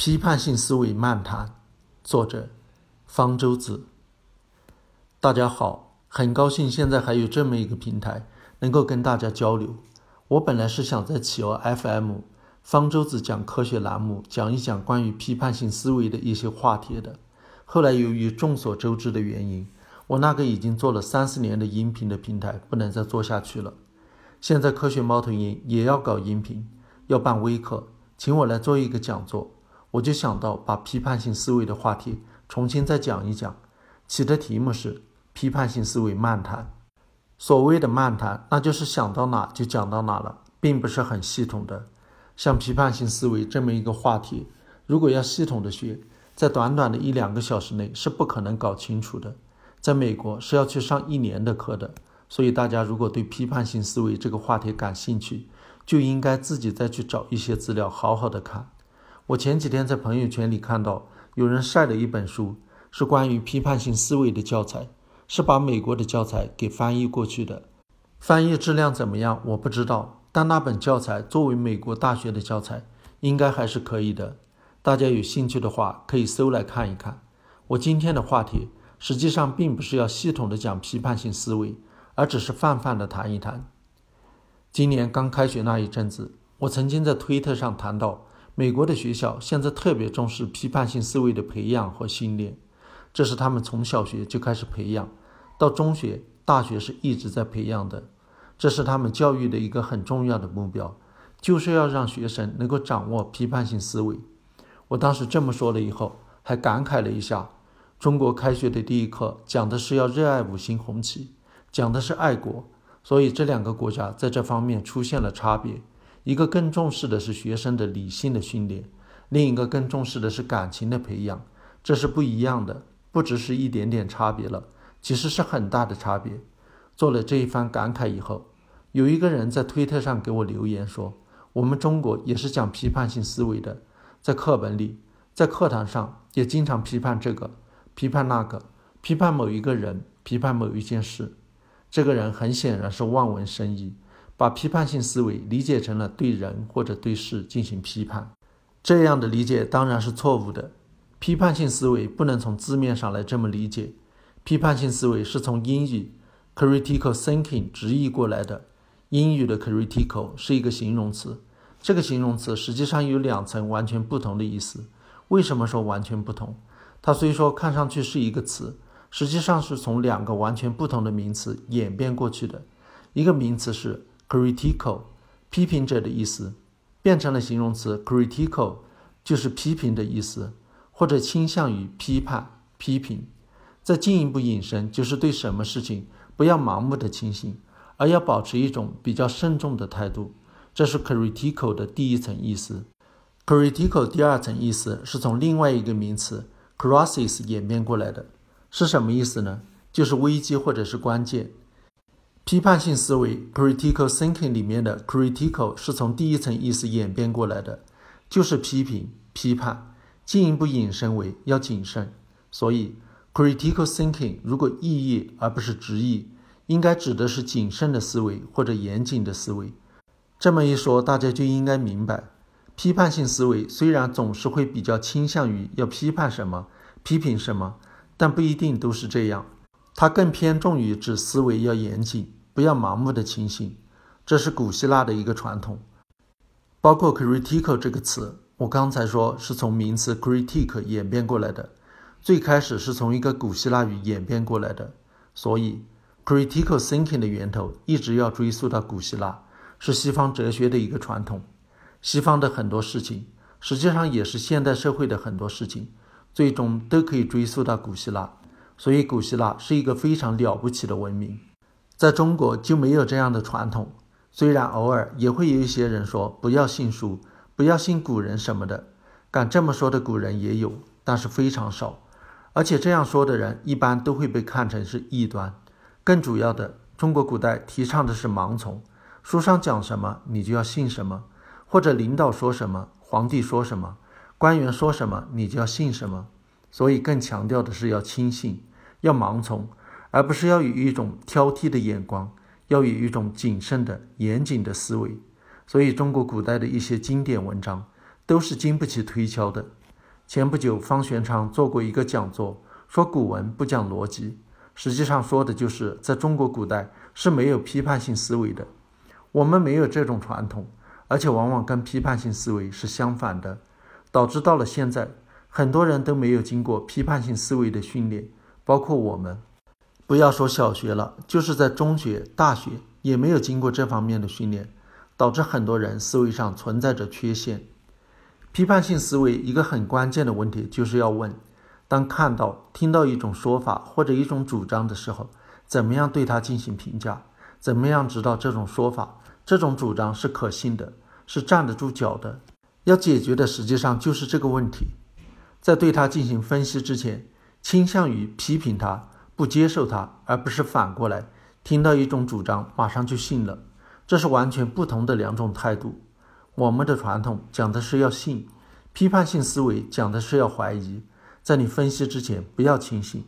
批判性思维漫谈，作者方舟子。大家好，很高兴现在还有这么一个平台能够跟大家交流。我本来是想在企鹅 FM 方舟子讲科学栏目讲一讲关于批判性思维的一些话题的，后来由于众所周知的原因，我那个已经做了三四年的音频的平台不能再做下去了。现在科学猫头鹰也要搞音频，要办微课，请我来做一个讲座。我就想到把批判性思维的话题重新再讲一讲，起的题目是“批判性思维漫谈”。所谓的漫谈，那就是想到哪就讲到哪了，并不是很系统的。像批判性思维这么一个话题，如果要系统的学，在短短的一两个小时内是不可能搞清楚的。在美国是要去上一年的课的，所以大家如果对批判性思维这个话题感兴趣，就应该自己再去找一些资料，好好的看。我前几天在朋友圈里看到有人晒了一本书，是关于批判性思维的教材，是把美国的教材给翻译过去的。翻译质量怎么样？我不知道，但那本教材作为美国大学的教材，应该还是可以的。大家有兴趣的话，可以搜来看一看。我今天的话题实际上并不是要系统的讲批判性思维，而只是泛泛的谈一谈。今年刚开学那一阵子，我曾经在推特上谈到。美国的学校现在特别重视批判性思维的培养和训练，这是他们从小学就开始培养，到中学、大学是一直在培养的。这是他们教育的一个很重要的目标，就是要让学生能够掌握批判性思维。我当时这么说了以后，还感慨了一下：中国开学的第一课讲的是要热爱五星红旗，讲的是爱国，所以这两个国家在这方面出现了差别。一个更重视的是学生的理性的训练，另一个更重视的是感情的培养，这是不一样的，不只是一点点差别了，其实是很大的差别。做了这一番感慨以后，有一个人在推特上给我留言说：“我们中国也是讲批判性思维的，在课本里，在课堂上也经常批判这个，批判那个，批判某一个人，批判某一件事。”这个人很显然是望文生义。把批判性思维理解成了对人或者对事进行批判，这样的理解当然是错误的。批判性思维不能从字面上来这么理解。批判性思维是从英语 critical thinking 直译过来的。英语的 critical 是一个形容词，这个形容词实际上有两层完全不同的意思。为什么说完全不同？它虽说看上去是一个词，实际上是从两个完全不同的名词演变过去的。一个名词是。critical，批评者的意思，变成了形容词 critical，就是批评的意思，或者倾向于批判、批评。再进一步引申，就是对什么事情不要盲目的轻信，而要保持一种比较慎重的态度。这是 critical 的第一层意思。critical 第二层意思是从另外一个名词 crisis 演变过来的，是什么意思呢？就是危机或者是关键。批判性思维 （critical thinking） 里面的 “critical” 是从第一层意思演变过来的，就是批评、批判，进一步引申为要谨慎。所以，critical thinking 如果意译而不是直译，应该指的是谨慎的思维或者严谨的思维。这么一说，大家就应该明白，批判性思维虽然总是会比较倾向于要批判什么、批评什么，但不一定都是这样，它更偏重于指思维要严谨。不要盲目的轻信，这是古希腊的一个传统。包括 critical 这个词，我刚才说是从名词 critique 演变过来的，最开始是从一个古希腊语演变过来的。所以 critical thinking 的源头一直要追溯到古希腊，是西方哲学的一个传统。西方的很多事情，实际上也是现代社会的很多事情，最终都可以追溯到古希腊。所以古希腊是一个非常了不起的文明。在中国就没有这样的传统，虽然偶尔也会有一些人说不要信书，不要信古人什么的，敢这么说的古人也有，但是非常少，而且这样说的人一般都会被看成是异端。更主要的，中国古代提倡的是盲从，书上讲什么你就要信什么，或者领导说什么，皇帝说什么，官员说什么你就要信什么，所以更强调的是要轻信，要盲从。而不是要有一种挑剔的眼光，要有一种谨慎的、严谨的思维。所以，中国古代的一些经典文章都是经不起推敲的。前不久，方玄昌做过一个讲座，说古文不讲逻辑，实际上说的就是在中国古代是没有批判性思维的。我们没有这种传统，而且往往跟批判性思维是相反的，导致到了现在，很多人都没有经过批判性思维的训练，包括我们。不要说小学了，就是在中学、大学也没有经过这方面的训练，导致很多人思维上存在着缺陷。批判性思维一个很关键的问题，就是要问：当看到、听到一种说法或者一种主张的时候，怎么样对它进行评价？怎么样知道这种说法、这种主张是可信的，是站得住脚的？要解决的实际上就是这个问题。在对它进行分析之前，倾向于批评他、不接受他，而不是反过来听到一种主张马上就信了，这是完全不同的两种态度。我们的传统讲的是要信，批判性思维讲的是要怀疑。在你分析之前，不要轻信。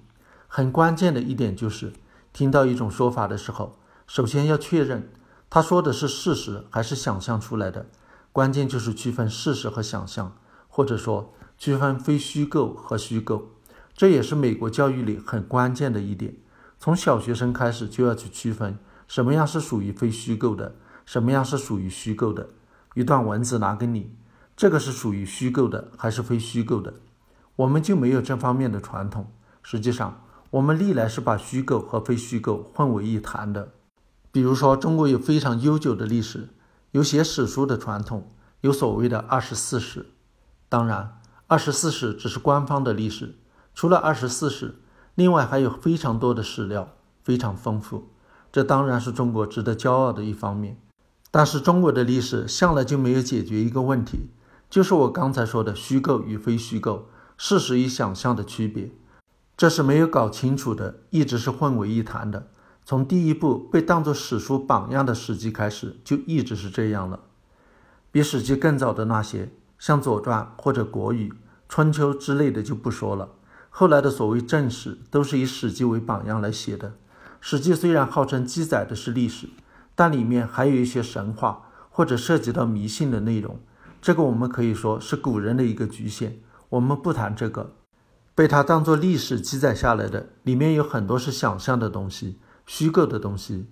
很关键的一点就是，听到一种说法的时候，首先要确认他说的是事实还是想象出来的。关键就是区分事实和想象，或者说区分非虚构和虚构。这也是美国教育里很关键的一点。从小学生开始就要去区分什么样是属于非虚构的，什么样是属于虚构的。一段文字拿给你，这个是属于虚构的还是非虚构的？我们就没有这方面的传统。实际上，我们历来是把虚构和非虚构混为一谈的。比如说，中国有非常悠久的历史，有写史书的传统，有所谓的二十四史。当然，二十四史只是官方的历史，除了二十四史，另外还有非常多的史料，非常丰富。这当然是中国值得骄傲的一方面。但是中国的历史向来就没有解决一个问题，就是我刚才说的虚构与非虚构、事实与想象的区别，这是没有搞清楚的，一直是混为一谈的。从第一部被当作史书榜样的《史记》开始，就一直是这样了。比《史记》更早的那些，像《左传》或者《国语》《春秋》之类的就不说了。后来的所谓正史，都是以《史记》为榜样来写的。《史记》虽然号称记载的是历史。但里面还有一些神话或者涉及到迷信的内容，这个我们可以说是古人的一个局限。我们不谈这个，被他当做历史记载下来的，里面有很多是想象的东西、虚构的东西。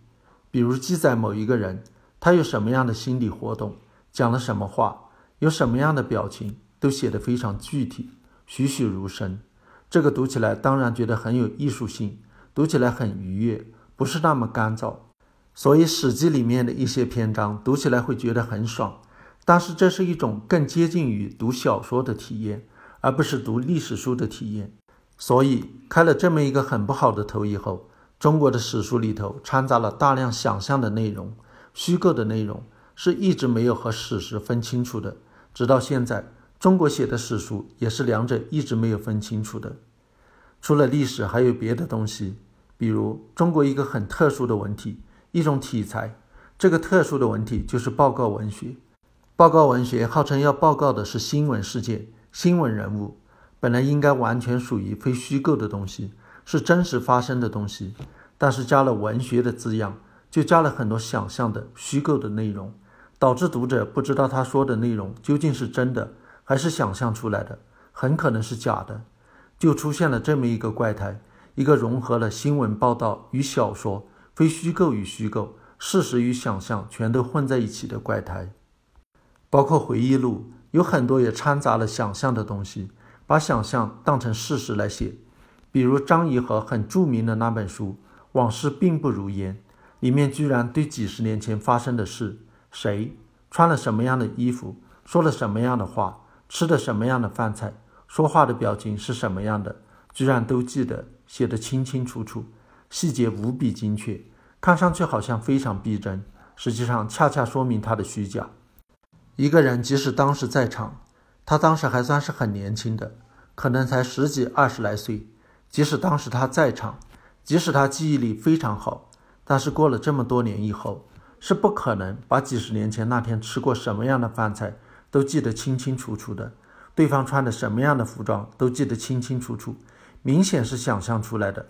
比如记载某一个人，他有什么样的心理活动，讲了什么话，有什么样的表情，都写得非常具体，栩栩如生。这个读起来当然觉得很有艺术性，读起来很愉悦，不是那么干燥。所以，《史记》里面的一些篇章读起来会觉得很爽，但是这是一种更接近于读小说的体验，而不是读历史书的体验。所以，开了这么一个很不好的头以后，中国的史书里头掺杂了大量想象的内容、虚构的内容，是一直没有和史实分清楚的。直到现在，中国写的史书也是两者一直没有分清楚的。除了历史，还有别的东西，比如中国一个很特殊的文体。一种题材，这个特殊的文体就是报告文学。报告文学号称要报告的是新闻事件、新闻人物，本来应该完全属于非虚构的东西，是真实发生的东西。但是加了文学的字样，就加了很多想象的、虚构的内容，导致读者不知道他说的内容究竟是真的还是想象出来的，很可能是假的。就出现了这么一个怪胎，一个融合了新闻报道与小说。非虚构与虚构、事实与想象全都混在一起的怪胎，包括回忆录，有很多也掺杂了想象的东西，把想象当成事实来写。比如张颐和很著名的那本书《往事并不如烟》，里面居然对几十年前发生的事、谁穿了什么样的衣服、说了什么样的话、吃的什么样的饭菜、说话的表情是什么样的，居然都记得，写得清清楚楚。细节无比精确，看上去好像非常逼真，实际上恰恰说明他的虚假。一个人即使当时在场，他当时还算是很年轻的，可能才十几二十来岁。即使当时他在场，即使他记忆力非常好，但是过了这么多年以后，是不可能把几十年前那天吃过什么样的饭菜都记得清清楚楚的，对方穿的什么样的服装都记得清清楚楚，明显是想象出来的。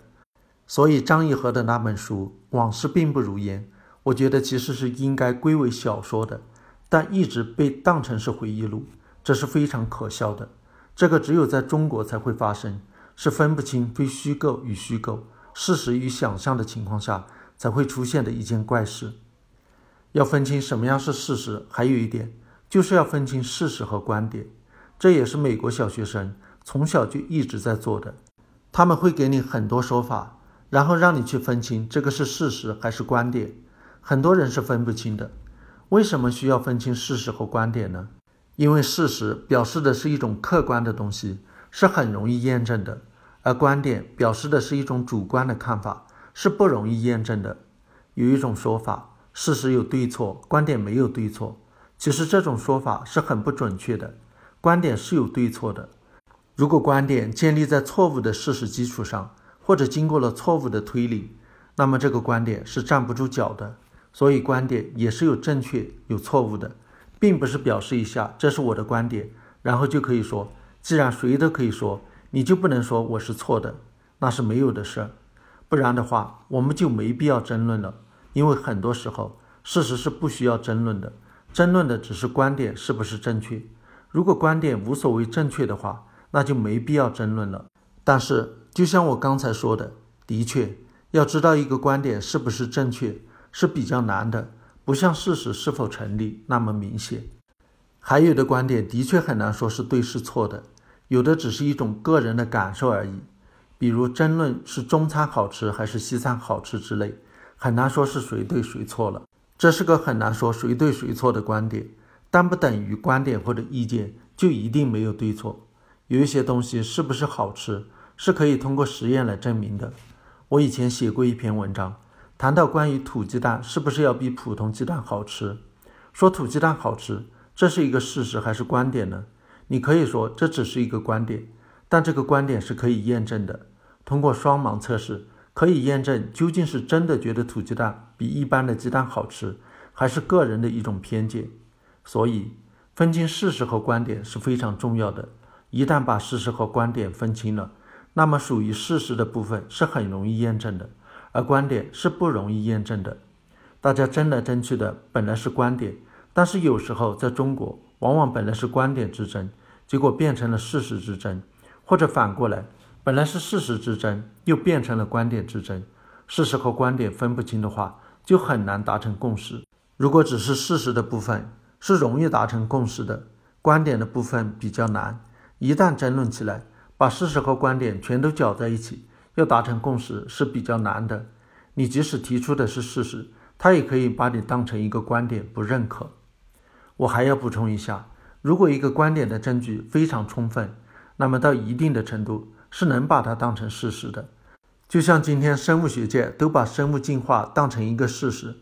所以张颐和的那本书《往事并不如烟》，我觉得其实是应该归为小说的，但一直被当成是回忆录，这是非常可笑的。这个只有在中国才会发生，是分不清非虚构与虚构、事实与想象的情况下才会出现的一件怪事。要分清什么样是事实，还有一点就是要分清事实和观点。这也是美国小学生从小就一直在做的。他们会给你很多说法，然后让你去分清这个是事实还是观点。很多人是分不清的。为什么需要分清事实和观点呢？因为事实表示的是一种客观的东西，是很容易验证的；而观点表示的是一种主观的看法，是不容易验证的。有一种说法。事实有对错，观点没有对错。其实这种说法是很不准确的。观点是有对错的。如果观点建立在错误的事实基础上，或者经过了错误的推理，那么这个观点是站不住脚的。所以观点也是有正确有错误的，并不是表示一下这是我的观点，然后就可以说，既然谁都可以说，你就不能说我是错的，那是没有的事儿。不然的话，我们就没必要争论了。因为很多时候，事实是不需要争论的，争论的只是观点是不是正确。如果观点无所谓正确的话，那就没必要争论了。但是，就像我刚才说的，的确，要知道一个观点是不是正确是比较难的，不像事实是否成立那么明显。还有的观点的确很难说是对是错的，有的只是一种个人的感受而已。比如争论是中餐好吃还是西餐好吃之类。很难说是谁对谁错了，这是个很难说谁对谁错的观点，但不等于观点或者意见就一定没有对错。有一些东西是不是好吃，是可以通过实验来证明的。我以前写过一篇文章，谈到关于土鸡蛋是不是要比普通鸡蛋好吃，说土鸡蛋好吃，这是一个事实还是观点呢？你可以说这只是一个观点，但这个观点是可以验证的，通过双盲测试。可以验证究竟是真的觉得土鸡蛋比一般的鸡蛋好吃，还是个人的一种偏见。所以，分清事实和观点是非常重要的。一旦把事实和观点分清了，那么属于事实的部分是很容易验证的，而观点是不容易验证的。大家争来争去的本来是观点，但是有时候在中国，往往本来是观点之争，结果变成了事实之争，或者反过来。本来是事实之争，又变成了观点之争。事实和观点分不清的话，就很难达成共识。如果只是事实的部分是容易达成共识的，观点的部分比较难。一旦争论起来，把事实和观点全都搅在一起，要达成共识是比较难的。你即使提出的是事实，他也可以把你当成一个观点不认可。我还要补充一下，如果一个观点的证据非常充分，那么到一定的程度。是能把它当成事实的，就像今天生物学界都把生物进化当成一个事实，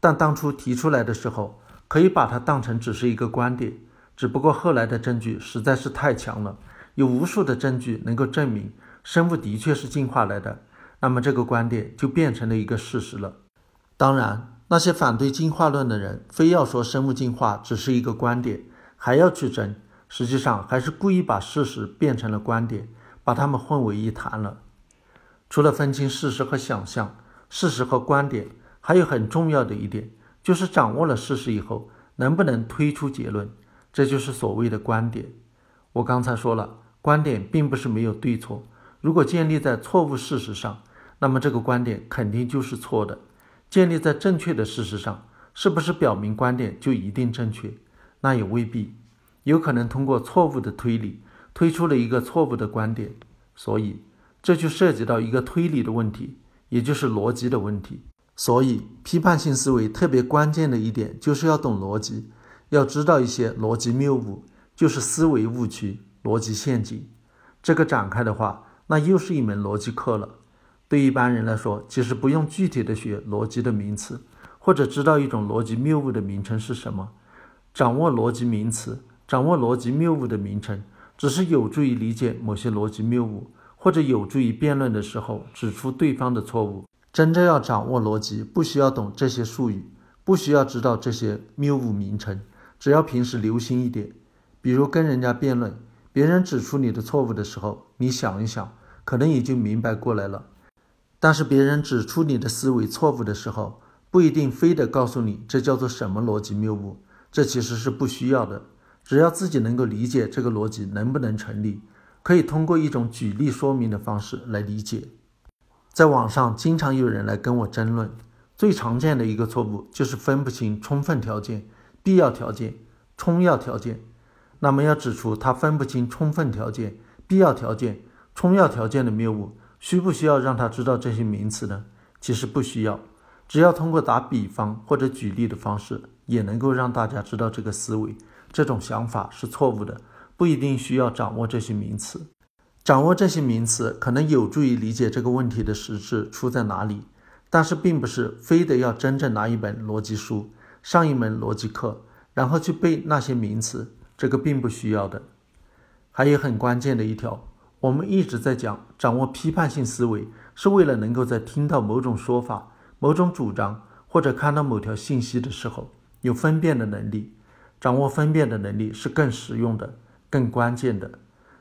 但当初提出来的时候，可以把它当成只是一个观点。只不过后来的证据实在是太强了，有无数的证据能够证明生物的确是进化来的，那么这个观点就变成了一个事实了。当然，那些反对进化论的人非要说生物进化只是一个观点，还要去争，实际上还是故意把事实变成了观点。把它们混为一谈了。除了分清事实和想象、事实和观点，还有很重要的一点，就是掌握了事实以后，能不能推出结论，这就是所谓的观点。我刚才说了，观点并不是没有对错。如果建立在错误事实上，那么这个观点肯定就是错的。建立在正确的事实上，是不是表明观点就一定正确？那也未必，有可能通过错误的推理。推出了一个错误的观点，所以这就涉及到一个推理的问题，也就是逻辑的问题。所以，批判性思维特别关键的一点就是要懂逻辑，要知道一些逻辑谬误，就是思维误区、逻辑陷阱。这个展开的话，那又是一门逻辑课了。对一般人来说，其实不用具体的学逻辑的名词，或者知道一种逻辑谬误的名称是什么，掌握逻辑名词，掌握逻辑谬误的名称。只是有助于理解某些逻辑谬误，或者有助于辩论的时候指出对方的错误。真正要掌握逻辑，不需要懂这些术语，不需要知道这些谬误名称，只要平时留心一点。比如跟人家辩论，别人指出你的错误的时候，你想一想，可能已经明白过来了。但是别人指出你的思维错误的时候，不一定非得告诉你这叫做什么逻辑谬误，这其实是不需要的。只要自己能够理解这个逻辑能不能成立，可以通过一种举例说明的方式来理解。在网上经常有人来跟我争论，最常见的一个错误就是分不清充分条件、必要条件、充要条件。那么要指出他分不清充分条件、必要条件、充要条件的谬误，需不需要让他知道这些名词呢？其实不需要，只要通过打比方或者举例的方式，也能够让大家知道这个思维。这种想法是错误的，不一定需要掌握这些名词。掌握这些名词可能有助于理解这个问题的实质出在哪里，但是并不是非得要真正拿一本逻辑书上一门逻辑课，然后去背那些名词，这个并不需要的。还有很关键的一条，我们一直在讲，掌握批判性思维是为了能够在听到某种说法、某种主张或者看到某条信息的时候有分辨的能力。掌握分辨的能力是更实用的、更关键的。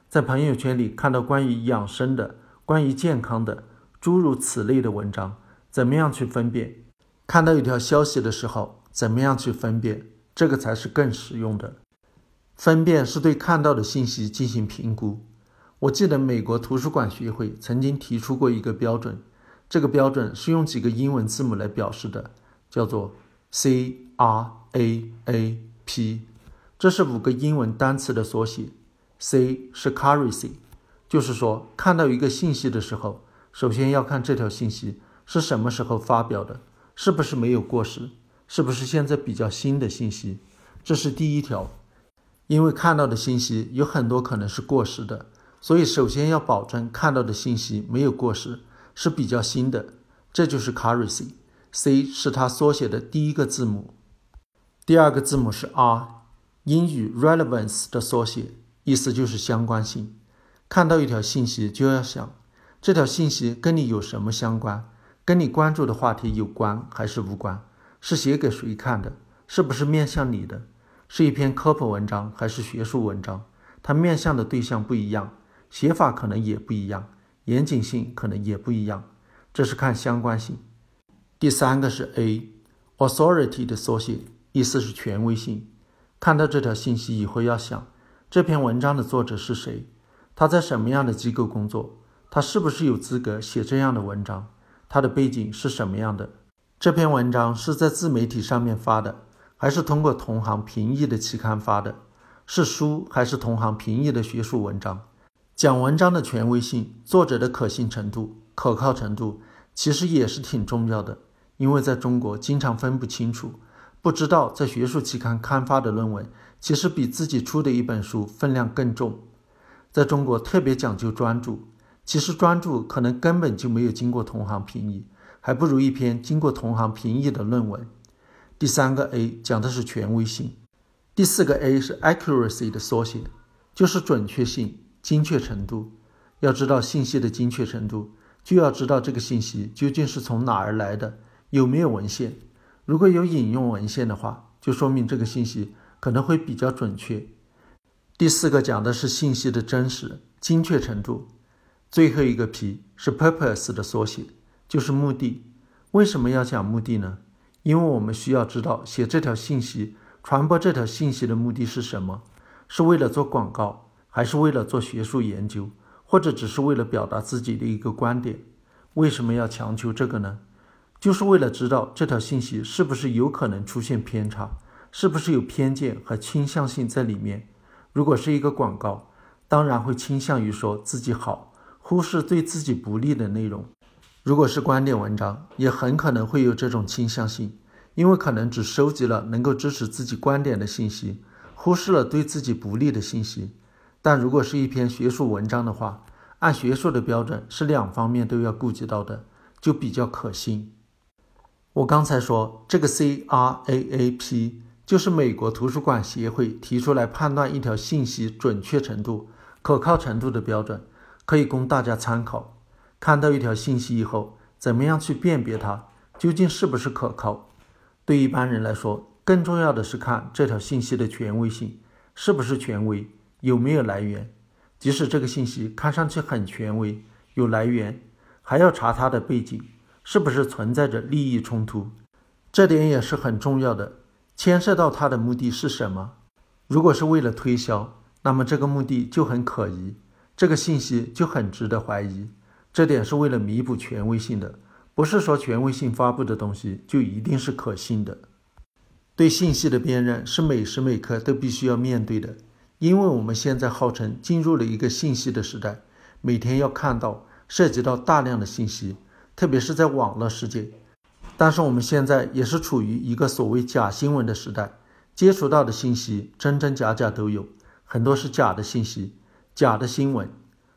在朋友圈里看到关于养生的、关于健康的诸如此类的文章，怎么样去分辨？看到一条消息的时候，怎么样去分辨？这个才是更实用的。分辨是对看到的信息进行评估。我记得美国图书馆学会曾经提出过一个标准，这个标准是用几个英文字母来表示的，叫做 C R A A。P，这是五个英文单词的缩写。C 是 currency，就是说看到一个信息的时候，首先要看这条信息是什么时候发表的，是不是没有过时，是不是现在比较新的信息。这是第一条，因为看到的信息有很多可能是过时的，所以首先要保证看到的信息没有过时，是比较新的。这就是 currency，C 是它缩写的第一个字母。第二个字母是 R，英语 relevance 的缩写，意思就是相关性。看到一条信息，就要想这条信息跟你有什么相关，跟你关注的话题有关还是无关？是写给谁看的？是不是面向你的？是一篇科普文章还是学术文章？它面向的对象不一样，写法可能也不一样，严谨性可能也不一样。这是看相关性。第三个是 A，authority 的缩写。意思是权威性。看到这条信息以后，要想这篇文章的作者是谁，他在什么样的机构工作，他是不是有资格写这样的文章，他的背景是什么样的？这篇文章是在自媒体上面发的，还是通过同行评议的期刊发的？是书还是同行评议的学术文章？讲文章的权威性、作者的可信程度、可靠程度，其实也是挺重要的，因为在中国经常分不清楚。不知道在学术期刊刊发的论文，其实比自己出的一本书分量更重。在中国特别讲究专注，其实专注可能根本就没有经过同行评议，还不如一篇经过同行评议的论文。第三个 A 讲的是权威性，第四个 A 是 accuracy 的缩写，就是准确性、精确程度。要知道信息的精确程度，就要知道这个信息究竟是从哪儿来的，有没有文献。如果有引用文献的话，就说明这个信息可能会比较准确。第四个讲的是信息的真实、精确程度。最后一个 P 是 purpose 的缩写，就是目的。为什么要讲目的呢？因为我们需要知道写这条信息、传播这条信息的目的是什么？是为了做广告，还是为了做学术研究，或者只是为了表达自己的一个观点？为什么要强求这个呢？就是为了知道这条信息是不是有可能出现偏差，是不是有偏见和倾向性在里面。如果是一个广告，当然会倾向于说自己好，忽视对自己不利的内容；如果是观点文章，也很可能会有这种倾向性，因为可能只收集了能够支持自己观点的信息，忽视了对自己不利的信息。但如果是一篇学术文章的话，按学术的标准是两方面都要顾及到的，就比较可信。我刚才说这个 C R A A P 就是美国图书馆协会提出来判断一条信息准确程度、可靠程度的标准，可以供大家参考。看到一条信息以后，怎么样去辨别它究竟是不是可靠？对一般人来说，更重要的是看这条信息的权威性，是不是权威，有没有来源。即使这个信息看上去很权威、有来源，还要查它的背景。是不是存在着利益冲突？这点也是很重要的，牵涉到他的目的是什么？如果是为了推销，那么这个目的就很可疑，这个信息就很值得怀疑。这点是为了弥补权威性的，不是说权威性发布的东西就一定是可信的。对信息的辨认是每时每刻都必须要面对的，因为我们现在号称进入了一个信息的时代，每天要看到涉及到大量的信息，特别是在网络世界。但是我们现在也是处于一个所谓假新闻的时代，接触到的信息真真假假都有，很多是假的信息、假的新闻。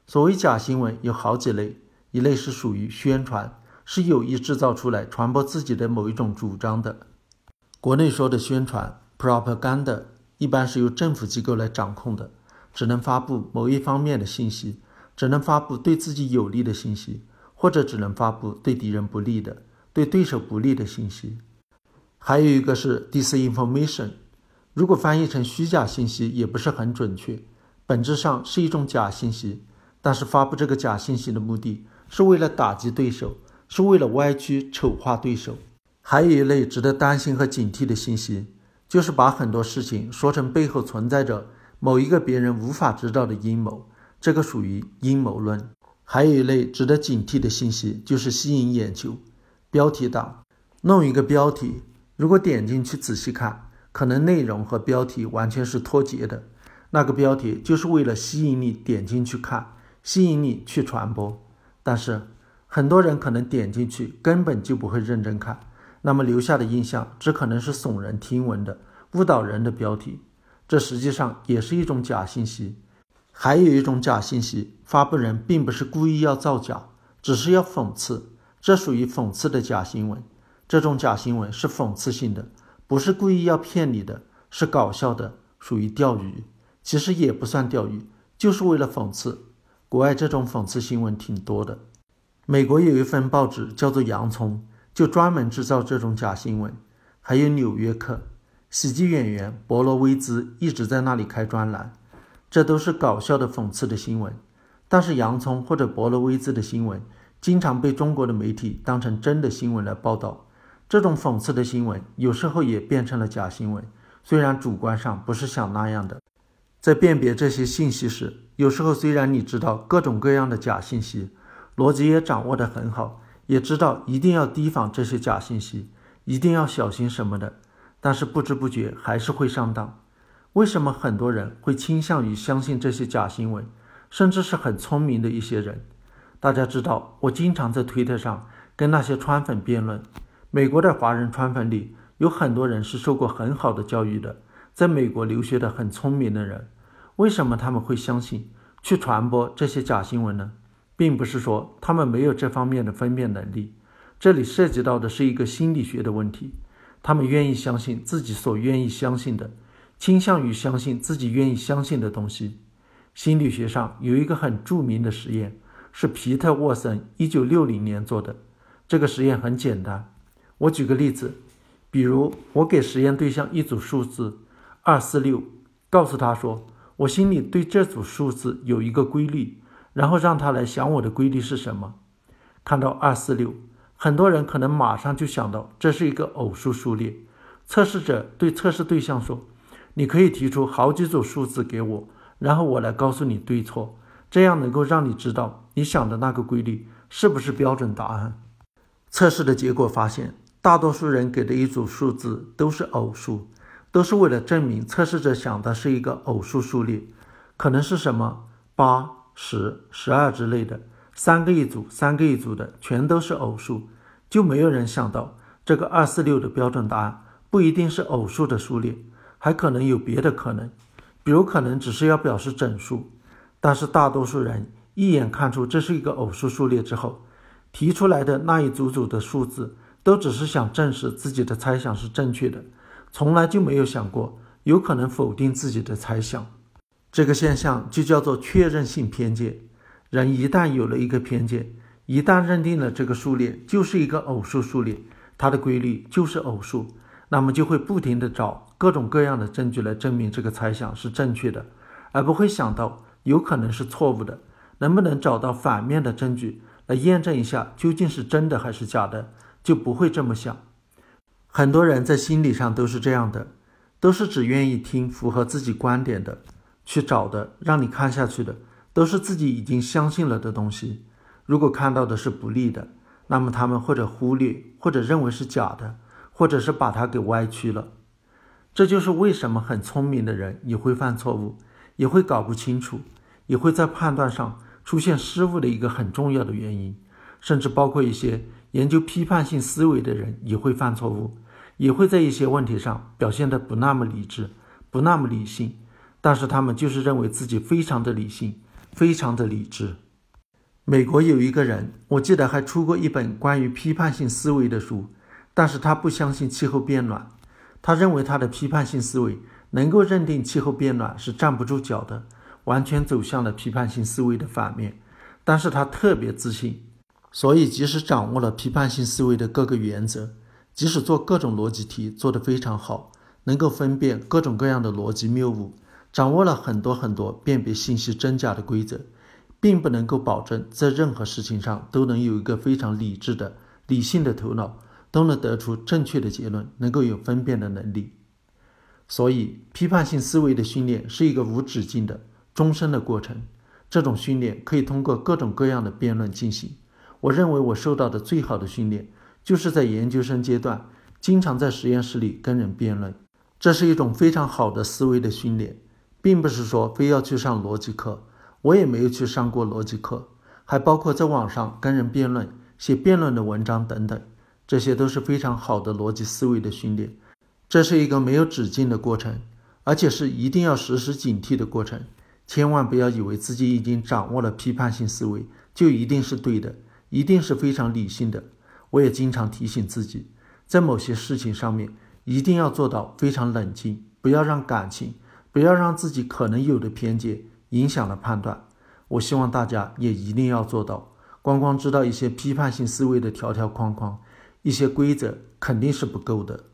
所谓假新闻有好几类，一类是属于宣传，是有意制造出来传播自己的某一种主张的。国内说的宣传 （propaganda） 一般是由政府机构来掌控的，只能发布某一方面的信息，只能发布对自己有利的信息，或者只能发布对敌人不利的、对对手不利的信息。还有一个是 disinformation，如果翻译成虚假信息也不是很准确，本质上是一种假信息，但是发布这个假信息的目的是为了打击对手，是为了歪曲、丑化对手。还有一类值得担心和警惕的信息，就是把很多事情说成背后存在着某一个别人无法知道的阴谋，这个属于阴谋论。还有一类值得警惕的信息，就是吸引眼球，标题党。弄一个标题，如果点进去仔细看，可能内容和标题完全是脱节的，那个标题就是为了吸引你点进去看，吸引你去传播，但是很多人可能点进去根本就不会认真看。那么留下的印象只可能是耸人听闻的、误导人的标题，这实际上也是一种假信息。还有一种假信息，发布人并不是故意要造假，只是要讽刺，这属于讽刺的假新闻。这种假新闻是讽刺性的，不是故意要骗你的，是搞笑的，属于钓鱼。其实也不算钓鱼，就是为了讽刺。国外这种讽刺新闻挺多的。美国有一份报纸叫做《洋葱》。就专门制造这种假新闻，还有《纽约客》，喜剧演员博罗威兹一直在那里开专栏，这都是搞笑的、讽刺的新闻。但是洋葱或者博罗威兹的新闻，经常被中国的媒体当成真的新闻来报道。这种讽刺的新闻，有时候也变成了假新闻，虽然主观上不是想那样的。在辨别这些信息时，有时候虽然你知道各种各样的假信息，逻辑也掌握得很好。也知道一定要提防这些假信息，一定要小心什么的，但是不知不觉还是会上当。为什么很多人会倾向于相信这些假新闻，甚至是很聪明的一些人？大家知道，我经常在推特上跟那些川粉辩论。美国的华人川粉里有很多人是受过很好的教育的，在美国留学的很聪明的人，为什么他们会相信去传播这些假新闻呢？并不是说他们没有这方面的分辨能力，这里涉及到的是一个心理学的问题。他们愿意相信自己所愿意相信的，倾向于相信自己愿意相信的东西。心理学上有一个很著名的实验，是皮特沃森一九六零年做的。这个实验很简单，我举个例子，比如我给实验对象一组数字二四六，告诉他说，我心里对这组数字有一个规律。然后让他来想我的规律是什么。看到二四六，很多人可能马上就想到这是一个偶数数列。测试者对测试对象说：“你可以提出好几组数字给我，然后我来告诉你对错，这样能够让你知道你想的那个规律是不是标准答案。”测试的结果发现，大多数人给的一组数字都是偶数，都是为了证明测试者想的是一个偶数数列，可能是什么八。十、十二之类的，三个一组，三个一组的，全都是偶数，就没有人想到这个二四六的标准答案不一定是偶数的数列，还可能有别的可能，有可能只是要表示整数。但是大多数人一眼看出这是一个偶数数列之后，提出来的那一组组的数字，都只是想证实自己的猜想是正确的，从来就没有想过有可能否定自己的猜想。这个现象就叫做确认性偏见。人一旦有了一个偏见，一旦认定了这个数列就是一个偶数数列，它的规律就是偶数，那么就会不停地找各种各样的证据来证明这个猜想是正确的，而不会想到有可能是错误的。能不能找到反面的证据来验证一下究竟是真的还是假的，就不会这么想。很多人在心理上都是这样的。都是只愿意听符合自己观点的，去找的让你看下去的，都是自己已经相信了的东西。如果看到的是不利的，那么他们或者忽略，或者认为是假的，或者是把它给歪曲了。这就是为什么很聪明的人也会犯错误，也会搞不清楚，也会在判断上出现失误的一个很重要的原因。甚至包括一些研究批判性思维的人也会犯错误，也会在一些问题上表现得不那么理智，不那么理性。但是他们就是认为自己非常的理性，非常的理智。美国有一个人，我记得还出过一本关于批判性思维的书，但是他不相信气候变暖。他认为他的批判性思维能够认定气候变暖是站不住脚的，完全走向了批判性思维的反面。但是他特别自信，所以即使掌握了批判性思维的各个原则，即使做各种逻辑题做得非常好，能够分辨各种各样的逻辑谬误，掌握了很多很多辨别信息真假的规则，并不能够保证在任何事情上都能有一个非常理智的、理性的头脑。都能得出正确的结论，能够有分辨的能力。所以，批判性思维的训练是一个无止境的、终身的过程。这种训练可以通过各种各样的辩论进行。我认为我受到的最好的训练，就是在研究生阶段，经常在实验室里跟人辩论。这是一种非常好的思维的训练，并不是说非要去上逻辑课，我也没有去上过逻辑课，还包括在网上跟人辩论、写辩论的文章等等。这些都是非常好的逻辑思维的训练，这是一个没有止境的过程，而且是一定要时时警惕的过程。千万不要以为自己已经掌握了批判性思维就一定是对的，一定是非常理性的。我也经常提醒自己，在某些事情上面一定要做到非常冷静，不要让感情，不要让自己可能有的偏见影响了判断。我希望大家也一定要做到，光光知道一些批判性思维的条条框框。一些规则肯定是不够的。